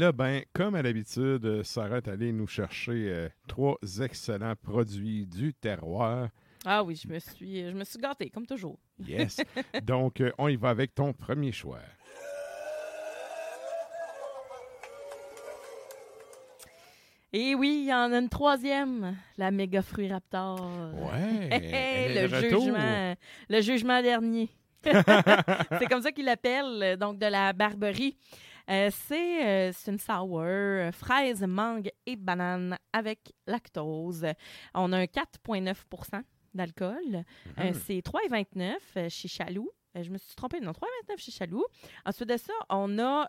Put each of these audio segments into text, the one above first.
là, ben, comme à l'habitude, euh, Sarah est allée nous chercher euh, trois excellents produits du terroir. Ah oui, je me suis, je me suis gâtée, comme toujours. Yes. Donc, euh, on y va avec ton premier choix. Et oui, il y en a une troisième, la méga fruit raptor. Ouais. le retour. jugement, le jugement dernier. c'est comme ça qu'il l'appelle, donc de la Barberie. Euh, c'est euh, c'est une sour, euh, fraise, mangue et banane avec lactose. On a un 4,9% d'alcool. Euh, c'est 3,29 euh, chez Chaloux. Je me suis trompée, non, 3,29 chez Chaloux. Ensuite de ça, on a.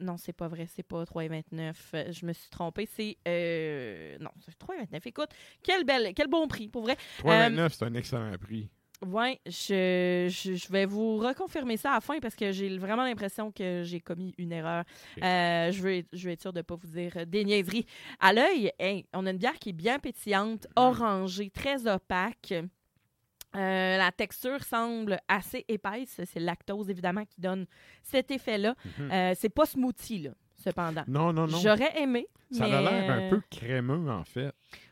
non, c'est pas vrai, c'est pas 3,29. Euh, Je me suis trompée, c'est. euh, non, c'est 3,29. Écoute, quel, bel, quel bon prix, pour vrai. 3,29, c'est un excellent prix. Oui, je, je, je vais vous reconfirmer ça à la fin parce que j'ai vraiment l'impression que j'ai commis une erreur. Euh, je, veux, je veux être sûre de ne pas vous dire des niaiseries. À l'œil, hey, on a une bière qui est bien pétillante, orangée, très opaque. Euh, la texture semble assez épaisse. C'est le lactose, évidemment, qui donne cet effet-là. Mhm. Euh, c'est pas smoothie, là, cependant. Non, non, non. J'aurais aimé, Ça mais... a l'air un peu crémeux, en fait.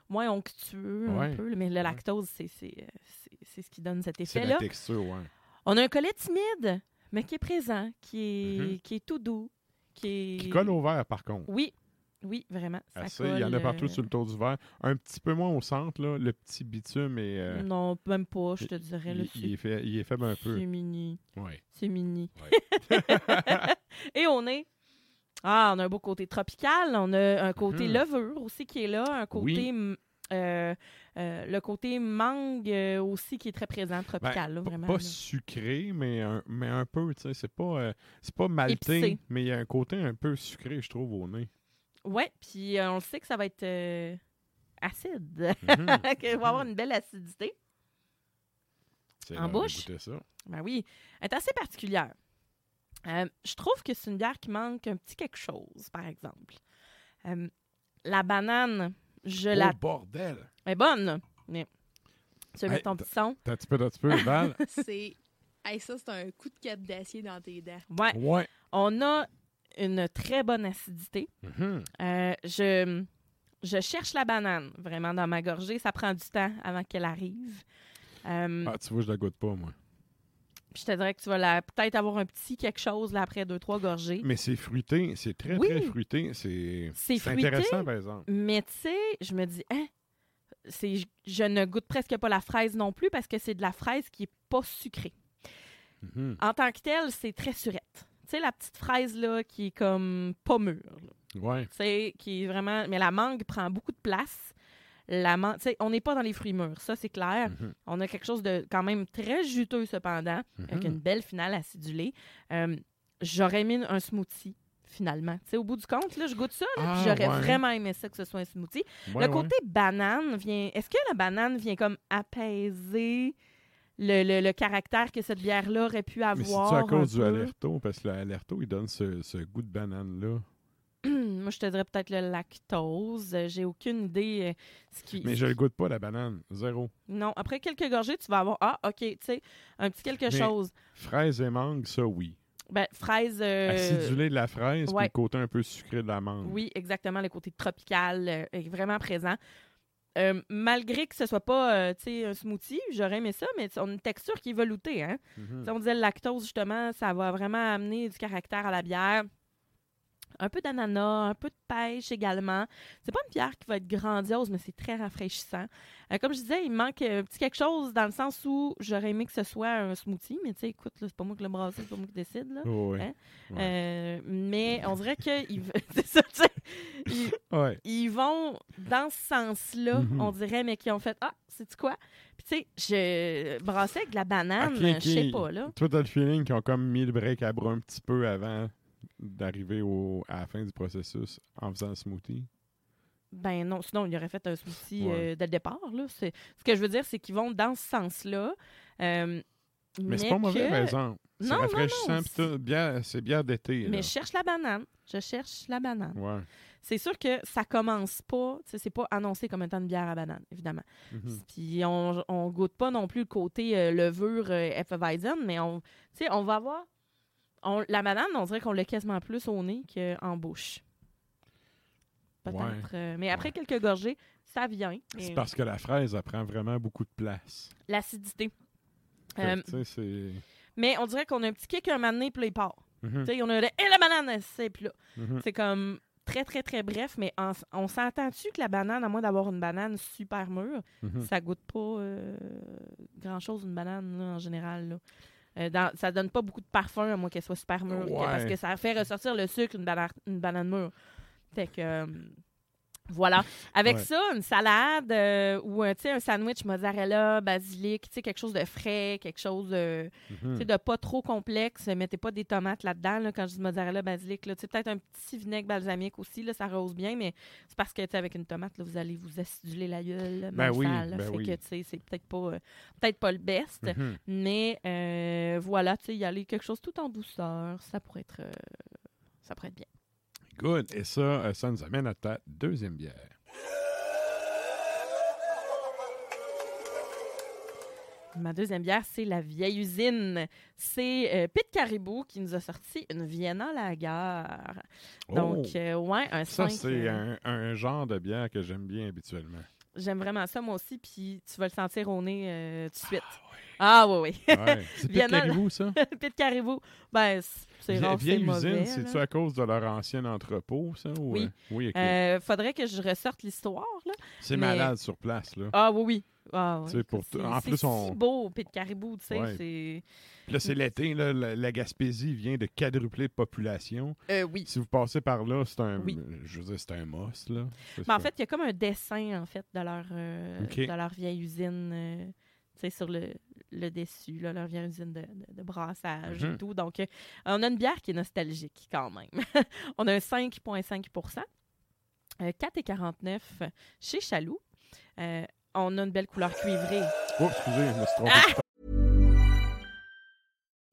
moins onctueux, Ouais. un peu, mais le lactose, c'est- c'est c'est- c'est ce qui donne cet C'est effet-là. la texture, ouais. On a un collet timide, mais qui est présent, qui est, Mhm. qui est tout doux, qui est... Qui colle au verre, par contre. Oui, oui, vraiment. Ça Assez. Il y en a colle, partout euh, sur le tour du verre. Un petit peu moins au centre, là. Le petit bitume est. euh, Non, même pas, je te dirais. Là, il, il est fait, il est faible un peu. C'est mini. Ouais. C'est mini. Ouais. Et on est... Ah, on a un beau côté tropical. On a un côté levure aussi qui est là. Un côté... Oui. Euh, euh, le côté mangue euh, aussi qui est très présent, tropical, Ben, Pas- vraiment. Pas là. sucré, mais un, mais un peu, tu sais. C'est pas, c'est pas Épicé. mais il y a un côté un peu sucré, je trouve, au nez. Ouais, puis on le sait que ça va être acide. Mhm. qu'il va avoir une belle acidité. En bouche? ça. Ben oui, elle est assez particulière. Je trouve que c'est une bière qui manque un petit quelque chose, par exemple. La banane, je Oh, la... bordel! Elle est bonne, mais... Tu veux Hey, ton petit son? T'as un petit peu, t'as un petit peu, Val? C'est. Hey, ça, c'est un coup de cap d'acier dans tes dents. Ouais. ouais. On a une très bonne acidité. Mhm. Euh, je, je cherche la banane, vraiment, dans ma gorgée. Ça prend du temps avant qu'elle arrive. Euh, Ah, tu vois, je la goûte pas, moi. Je te dirais que tu vas peut-être avoir un petit quelque chose là, après deux, trois gorgées. Mais c'est fruité, c'est très, Oui. très fruité. C'est intéressant, par exemple. Mais tu sais, je me dis, hein, c'est, je, ne goûte presque pas la fraise non plus parce que c'est de la fraise qui est pas sucrée. Mhm. En tant que telle, c'est très surette. Tu sais, la petite fraise là qui est comme pas mûre. là. Ouais. Qui est vraiment. Mais la mangue prend beaucoup de place. La on n'est pas dans les fruits mûrs, ça c'est clair. Mhm. On a quelque chose de quand même très juteux cependant, avec Mhm. une belle finale acidulée. Euh, J'aurais mis un smoothie finalement. Au bout du compte, là, je goûte ça, Ah, j'aurais ouais. vraiment aimé ça que ce soit un smoothie. Ouais, le ouais. côté banane vient. Est-ce que la banane vient comme apaiser le, le- le caractère que cette bière-là aurait pu avoir? c'est à cause du alerto, parce que l'alerto, il donne ce, ce goût de banane-là. Moi, je te dirais peut-être le lactose. Euh, J'ai aucune idée. euh, ce qui... Mais je le goûte pas, la banane. Zéro. Non, après quelques gorgées, tu vas avoir Ah, OK, tu sais, un petit quelque Mais- chose. Fraise et mangue, ça, oui. Ben, fraise. euh, Acidulé de la fraise, puis ouais. le côté un peu sucré de l'amande. Oui, exactement. Le côté tropical euh, est vraiment présent. Euh, malgré que ce soit pas euh, tu sais, un smoothie, j'aurais aimé ça, mais on a une texture qui est veloutée. Hein? Mhm. On disait le lactose, justement, ça va vraiment amener du caractère à la bière. Un peu d'ananas, un peu de pêche également. C'est pas une bière qui va être grandiose, mais c'est très rafraîchissant. Euh, comme je disais, il manque un petit quelque chose dans le sens où j'aurais aimé que ce soit un smoothie, mais tu sais, écoute, c'est pas moi qui le brasse, c'est pas moi qui décide. Là. Oh, ouais. Hein? Ouais. Euh, mais on dirait sais. Ils, Ouais. ils vont dans ce sens-là, Mhm. on dirait, mais qui ont fait Ah, c'est quoi? Puis tu sais, je brassais avec de la banane, Ok, ok. je sais pas, là. Toi, t'as le feeling qu'ils ont comme mis le break à bras un petit peu avant d'arriver au, à la fin du processus en faisant le smoothie? Ben non, sinon, il aurait fait un smoothie Ouais. euh, dès le départ, là. Ce que je veux dire, c'est qu'ils vont dans ce sens-là. euh, Mais c'est pas mauvais, par exemple. C'est rafraîchissant, C'est bière d'été. Mais je cherche la banane. Je cherche la banane. Ouais. C'est sûr que ça commence pas, tu sais, c'est pas annoncé comme étant une bière à banane, évidemment. Mhm. Puis on, on goûte pas non plus le côté euh, levure euh, Hefeweizen, mais on, on va avoir. On- la banane, on dirait qu'on l'a quasiment plus au nez qu'en bouche. Peut-être. Ouais. euh, mais après Ouais. quelques gorgées, ça vient. C'est Et parce que la fraise, elle prend vraiment beaucoup de place. L'acidité. Euh, mais on dirait qu'on a un petit kick un moment donné, puis là, il part. Sais, on a le Et la banane, c'est puis là. mhm. C'est comme très, très, très bref, mais en- on s'entend-tu que la banane, à moins d'avoir une banane super mûre, Mhm. ça goûte pas euh, grand-chose, une banane, là, en général. Là? Euh, dans- ça donne pas beaucoup de parfum, à moins qu'elle soit super mûre. Parce que ça fait ressortir le sucre, une, bana- une banane mûre. Fait que... euh, voilà. Avec Ouais. ça, une salade euh, ou un, sais, un sandwich mozzarella, basilic, quelque chose de frais, quelque chose de, Mhm. de pas trop complexe. Mettez pas des tomates là-dedans. là, quand je dis mozzarella, basilic, peut-être un petit vinaigre balsamique aussi, là, ça rose bien, mais c'est parce que tu sais, avec une tomate, là, vous allez vous aciduler la gueule. Ben oui, sale, là. ben fait oui. que tu sais, c'est peut-être pas, euh, peut-être pas le best. Mhm. Mais euh, voilà, y aller quelque chose tout en douceur, ça pourrait être, euh, ça pourrait être bien. Good. Et ça, euh, ça nous amène à ta deuxième bière. Ma deuxième bière, c'est la vieille usine. C'est euh, Pete Caribou qui nous a sorti une Vienna Lager. Donc, Oh! euh, ouais, un Ça, 5. c'est un, un genre de bière que j'aime bien habituellement. J'aime vraiment ça, moi aussi, puis tu vas le sentir au nez euh, tout de suite. Ah, oui, oui. Ouais. C'est Vienna- Caribou, ça? Pete Caribou, ben, c'est rare, c'est Vieille mauvais. usine, c'est-tu à cause de leur ancien entrepôt, ça? Ou, Oui. euh, Oui, ok. Euh, faudrait que je ressorte l'histoire, là. c'est mais- malade sur place, là. Ah, oui, oui. Ah, oui. Pour c'est- en c'est plus, on- si beau, Pete Caribou, tu sais, Ouais. c'est... Là, c'est l'été, là, la, la Gaspésie vient de quadrupler de population. Euh, oui. Si vous passez par là, c'est un, Oui. je veux dire, c'est un must, là. Mais en ça. fait, il y a comme un dessin, en fait, de leur, euh, de leur vieille usine, euh, tu sais, sur le, le dessus, là, leur vieille usine de, de- de brassage Mhm. et tout. Donc, euh, on a une bière qui est nostalgique, quand même. on a un 5,5% euh, 4,49 chez Chaloux. Euh, on a une belle couleur cuivrée. Oh, excusez, je me suis trompé.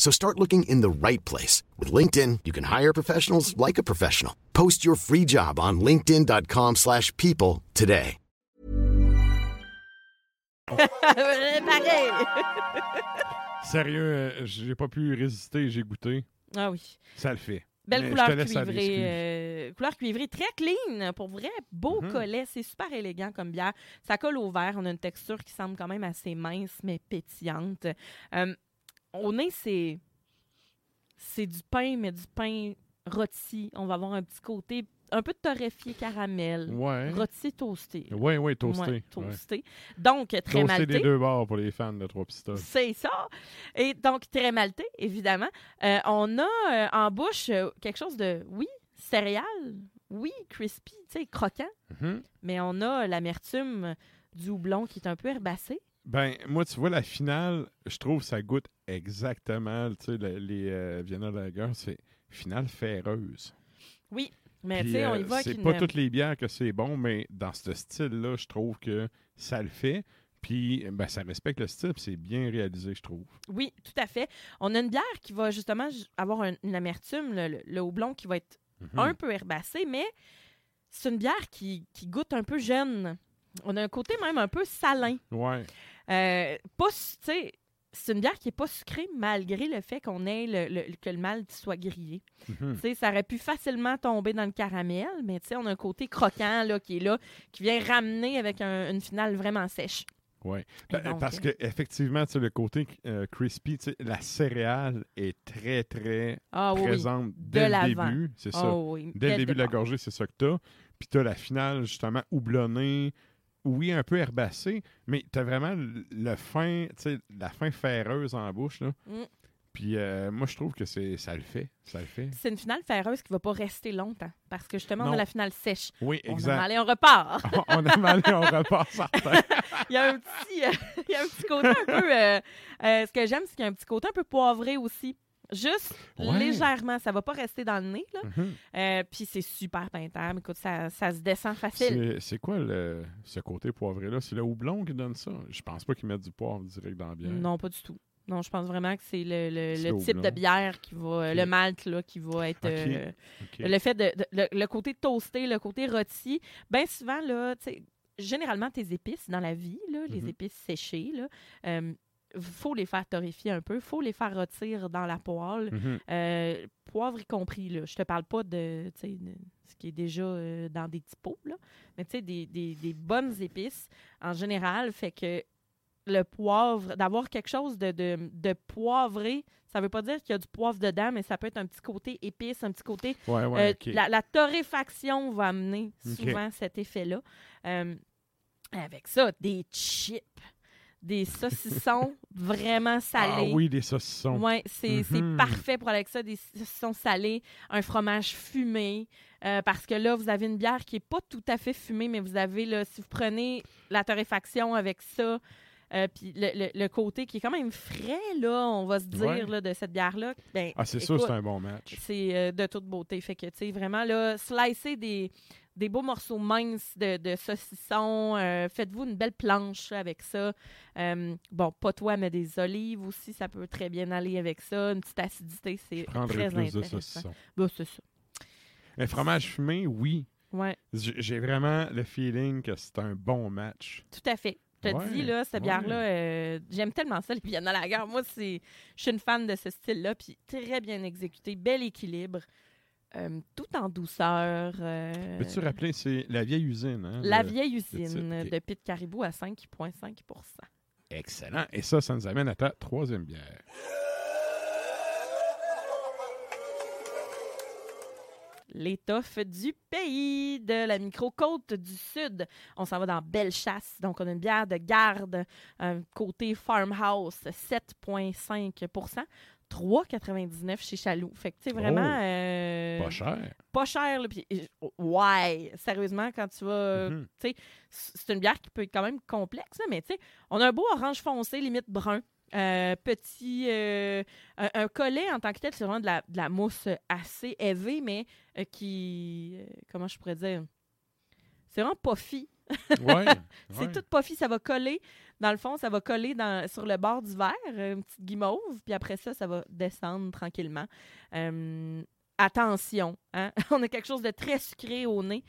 So start looking in the right place. With LinkedIn, you can hire professionals like a professional. Post your free job on linkedin.com/people slash people today. Pareil! Sérieux, euh, j'ai pas pu résister, j'ai goûté. ah oui. Ça le fait. Belle Mais couleur cuivrée. euh, couleur cuivrée, très clean, pour vrai. Beau Mhm. collet, c'est super élégant comme bière. Ça colle au verre. On a une texture qui semble quand même assez mince, mais pétillante. Euh, au nez, c'est c'est du pain, mais du pain rôti. On va avoir un petit côté un peu de torréfié caramel. Ouais. Rôti toasté. Oui, oui, toasté. Ouais, ouais. toasté. Donc, très Toasté malté. des deux bords pour les fans de Trois Pistoles. C'est ça. Et donc, très malté, évidemment. Euh, on a euh, en bouche euh, quelque chose de, oui, céréales, oui, crispy, tu sais, croquant, Mhm. mais on a l'amertume du houblon qui est un peu herbacé. Ben, moi, tu vois, la finale, je trouve ça goûte exactement, tu sais, le- les euh, Vienna Lager, c'est finale ferreuse. Oui, mais tu sais, on euh, y va c'est pas une- toutes les bières que c'est bon, mais dans ce style-là, je trouve que ça le fait. Puis, ben, ça respecte le style, puis c'est bien réalisé, je trouve. Oui, tout à fait. On a une bière qui va justement ju- avoir un- une amertume, le, le- le houblon qui va être Mhm. un peu herbacé, mais c'est une bière qui, qui goûte un peu jeune. On a un côté même un peu salin. Ouais. Euh, pas, tu c'est une bière qui est pas sucrée malgré le fait qu'on ait le, le- que le malt soit grillé. Mhm. Tu ça aurait pu facilement tomber dans le caramel, mais tu on a un côté croquant là, qui est là, qui vient ramener avec un- une finale vraiment sèche. Et Ben, Parce euh, que effectivement, tu sais, le côté euh, crispy, tu sais, la céréale est très, très Ah oui, oui. présente De dès le début. C'est ça. Oui, Dès le début de la gorgée, c'est ça que t'as. Puis t'as la finale, justement, houblonnée. Oui, un peu herbacée, mais t'as vraiment le, fin, la fin ferreuse en bouche, là. Mm. Puis euh, moi, je trouve que c'est ça le fait. Ça le fait. C'est une finale ferreuse qui va pas rester longtemps parce que justement, on a la finale sèche. Oui, On en exact. allait, on repart. on aime aller, on repart certain. il, y a un petit, euh, il y a un petit côté un peu. euh, euh, ce que j'aime, c'est qu'il y a un petit côté un peu poivré aussi. Juste Ouais. légèrement, ça va pas rester dans le nez. Là. Mhm. Euh, Puis c'est super peintable. Écoute, ça, ça se descend facile. C'est quoi le, ce côté poivré-là? C'est le houblon qui donne ça? Je pense pas qu'ils mettent du poivre direct dans la bière. Non, pas du tout. Non, je pense vraiment que c'est le, type de bière qui va, le malt là, qui va être. Euh. Le fait de, de- le, le côté toasté, le côté rôti, bien souvent, là, généralement, tes épices dans la vie, là, les Mhm. épices séchées, là, euh, faut les faire torréfier un peu, faut les faire rôtir dans la poêle, Mhm. euh, poivre y compris. Là. Je te parle pas de, ce qui est déjà euh, dans des petits pots, là, mais tu sais, des, des- des bonnes épices en général, fait que le poivre, d'avoir quelque chose de, de, de poivré, ça veut pas dire qu'il y a du poivre dedans, mais ça peut être un petit côté épice, un petit côté Ouais, ouais, euh, la, la torréfaction va amener souvent cet effet-là. Avec ça, des chips, des saucissons vraiment Ah salés. oui, des saucissons. C'est Mhm. parfait pour avec ça, des saucissons salés, un fromage fumé, euh, parce que là, vous avez une bière qui est pas tout à fait fumée, mais vous avez, là, si vous prenez la torréfaction avec ça, euh, puis le, le- le côté qui est quand même frais, là, on va se dire, Ouais. là, de cette bière-là, ben, Ah, c'est sûr, c'est un bon match. c'est euh, de toute beauté. Fait que, tu sais, vraiment, là, slicer des, des beaux morceaux minces de, de saucisson. euh, Faites-vous une belle planche avec ça. Euh, bon, pas toi, mais des olives aussi, ça peut très bien aller avec ça. Une petite acidité, c'est très plus de intéressant. saucissons. Bah, c'est ça. Un fromage fumé, oui. Ouais, J'ai vraiment le feeling que c'est un bon match. tout à fait. Je te Ouais, dis, là, cette ouais. bière-là, euh, j'aime tellement ça, les Vienna Lager. Moi, c'est, je suis une fan de ce style-là, puis très bien exécuté, bel équilibre, euh, tout en douceur. euh, Peux-tu rappeler, c'est la vieille usine, hein? La le- vieille usine de Pit Caribou à 5,5% Excellent. Et ça, ça nous amène à ta troisième bière. L'étoffe du pays de la micro-côte du Sud. On s'en va dans Bellechasse. Donc, on a une bière de garde, côté farmhouse, 7,5 3,99 chez Chaloux. Fait que, tu sais, vraiment. Oh! euh, Pas cher. Pas cher, là. Puis, ouais, sérieusement, quand tu vas. Mhm. tu sais, c'est une bière qui peut être quand même complexe, là, mais tu sais, on a un beau orange foncé, limite brun. Euh, petit. euh, un, un collet en tant que tel, c'est vraiment de la, de la mousse assez élevée, mais qui. comment je pourrais dire? C'est vraiment puffy. Ouais. C'est ouais. tout puffy, ça va coller. Dans le fond, ça va coller dans, sur le bord du verre, euh, une petite guimauve, puis après ça, ça va descendre tranquillement. Euh, attention, hein? on a quelque chose de très sucré au nez,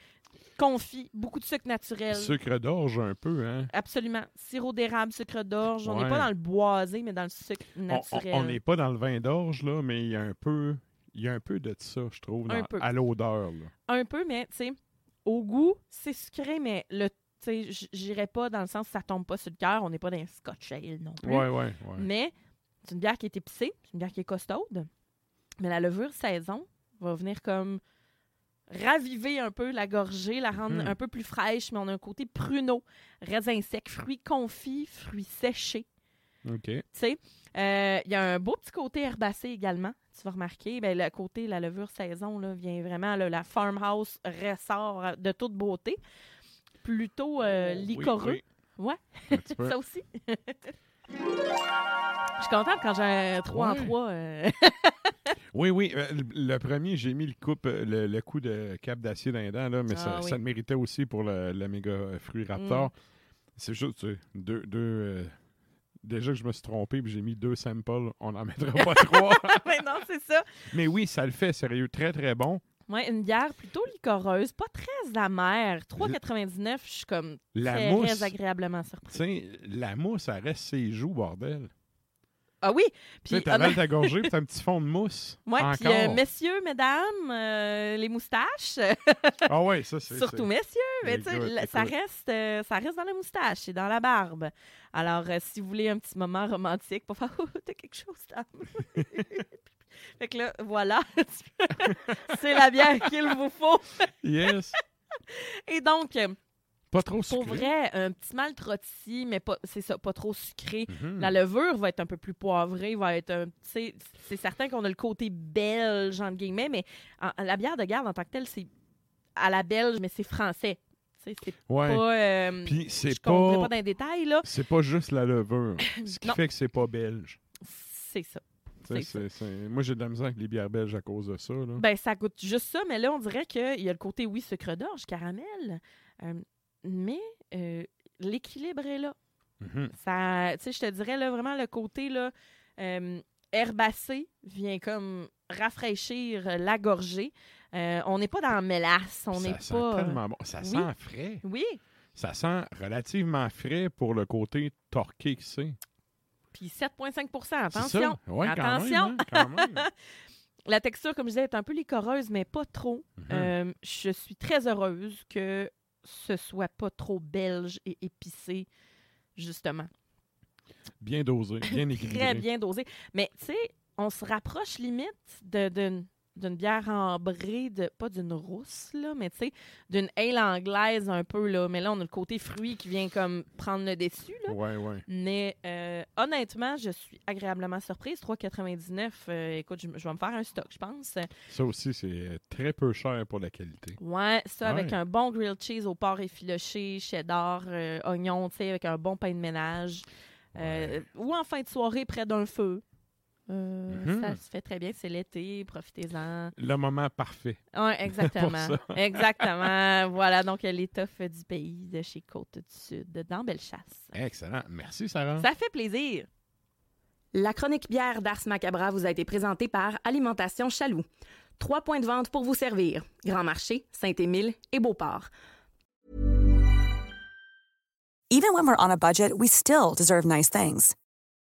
confit, beaucoup de sucre naturel. Sucre d'orge un peu, hein? Absolument. Sirop d'érable, sucre d'orge. On n'est pas dans le boisé, mais dans le sucre naturel. On n'est pas dans le vin d'orge, là, mais il y a un peu. Il y a un peu de ça, je trouve, Un dans- peu. à l'odeur. là. Un peu, mais tu sais, au goût, c'est sucré, mais le tu sais, j- j'irais pas dans le sens que ça tombe pas sur le cœur. On n'est pas dans un scotch ale non plus. Ouais, ouais, ouais. Mais c'est une bière qui est épicée, c'est une bière qui est costaude. Mais la levure saison va venir comme raviver un peu la gorgée, la rendre Mhm. un peu plus fraîche, mais on a un côté pruneau, raisin sec, fruits confits, fruits séchés. OK. Tu sais, Euh, il y a un beau petit côté herbacé également. Tu vas remarquer, ben, le côté, la levure saison, là, vient vraiment, là, la farmhouse ressort de toute beauté. Plutôt euh, Oui, licoreux. oui. Ouais. Ça aussi. Je suis contente quand j'ai un 3 en Ouais. 3. Oui, oui. euh, le, premier, j'ai mis le, coupe, euh, le, le coup de cap d'acier dans les dents, là, mais ça, Ah oui. Mm. ça le méritait aussi pour le, le méga euh, fruit Raptor. C'est juste, tu sais, deux. deux euh, déjà que je me suis trompé, puis j'ai mis deux samples. On n'en mettra pas trois. Mais non, c'est ça. Mais oui, ça le fait, sérieux. Très, très bon. Ouais, une bière plutôt licoreuse, pas très amère. 3,99, je suis comme La très mousse. agréablement Tu surprise. sais, la mousse, ça reste ses joues, bordel. Ah oui, Tu puis t'avales honnêt- ta gorgée, puis t'as un petit fond de mousse. Encore. puis euh, messieurs, mesdames, euh, les moustaches, Ah ouais, ça, c'est... surtout messieurs, mais tu sais, ça reste, euh, ça reste dans la moustache et dans la barbe. Alors, euh, si vous voulez un petit moment romantique pour faire, oh, t'as quelque chose là. fait que là, voilà, c'est la bière qu'il vous faut. Yes. Et donc, Pas trop pour sucré. vrai, un petit mal trottis, mais pas, c'est ça, pas trop sucré. Mhm. La levure va être un peu plus poivrée, va être un. C'est certain qu'on a le côté belge, entre guillemets, mais en- la bière de garde en tant que telle, c'est à la belge, mais c'est français. C'est Ouais. pas. euh, Puis je c'est pas pas... dans les détails, là. C'est pas juste la levure. Ce qui Non. fait que c'est pas belge. C'est ça. Moi, j'ai de la misère avec les bières belges à cause de ça. Là. Ben, ça goûte juste ça, mais là, on dirait qu'il y a le côté, oui, sucre d'orge, caramel, euh, mais euh, l'équilibre est là. Mhm. Ça, tu sais, je te dirais là, vraiment le côté là, euh, herbacé vient comme rafraîchir la gorgée. Euh, on n'est pas dans la mélasse, on ça n'est sent pas. tellement bon. Ça oui. sent frais. Oui, Ça sent relativement frais pour le côté torqué que c'est. puis 7,5 C'est Attention, quand même, attention. hein, quand même. La texture, comme je disais, est un peu licoreuse, mais pas trop. Mhm. Euh, je suis très heureuse que ce soit pas trop belge et épicé, justement. Bien dosé, bien équilibré. Très bien dosé. Mais tu sais, on se rapproche limite de- d'une d'une bière ambrée, de, pas d'une rousse, là, mais tu sais, d'une ale anglaise un peu, là. Mais là, on a le côté fruit qui vient comme prendre le dessus, là. Ouais, ouais. Mais euh, honnêtement, je suis agréablement surprise. 3,99, euh, écoute, je, je vais me faire un stock, je pense. Ça aussi, c'est très peu cher pour la qualité. Ouais, ça avec un bon grilled cheese au porc effiloché, cheddar, euh, oignon, tu sais, avec un bon pain de ménage. Euh, Ou en fin de soirée, près d'un feu. Euh, Mhm. Ça se fait très bien, c'est l'été, profitez-en. Le moment parfait. Ouais, exactement. exactement. Voilà, donc l'étoffe du pays de chez Côte du Sud, dans Bellechasse. Excellent. Merci, Sarah. Ça fait plaisir. La chronique bière d'Ars Macabra vous a été présentée par Alimentation Chaloux. Trois points de vente pour vous servir. Grand Marché, Saint-Émile et Beauport. Even when we're on a budget, we still deserve nice things.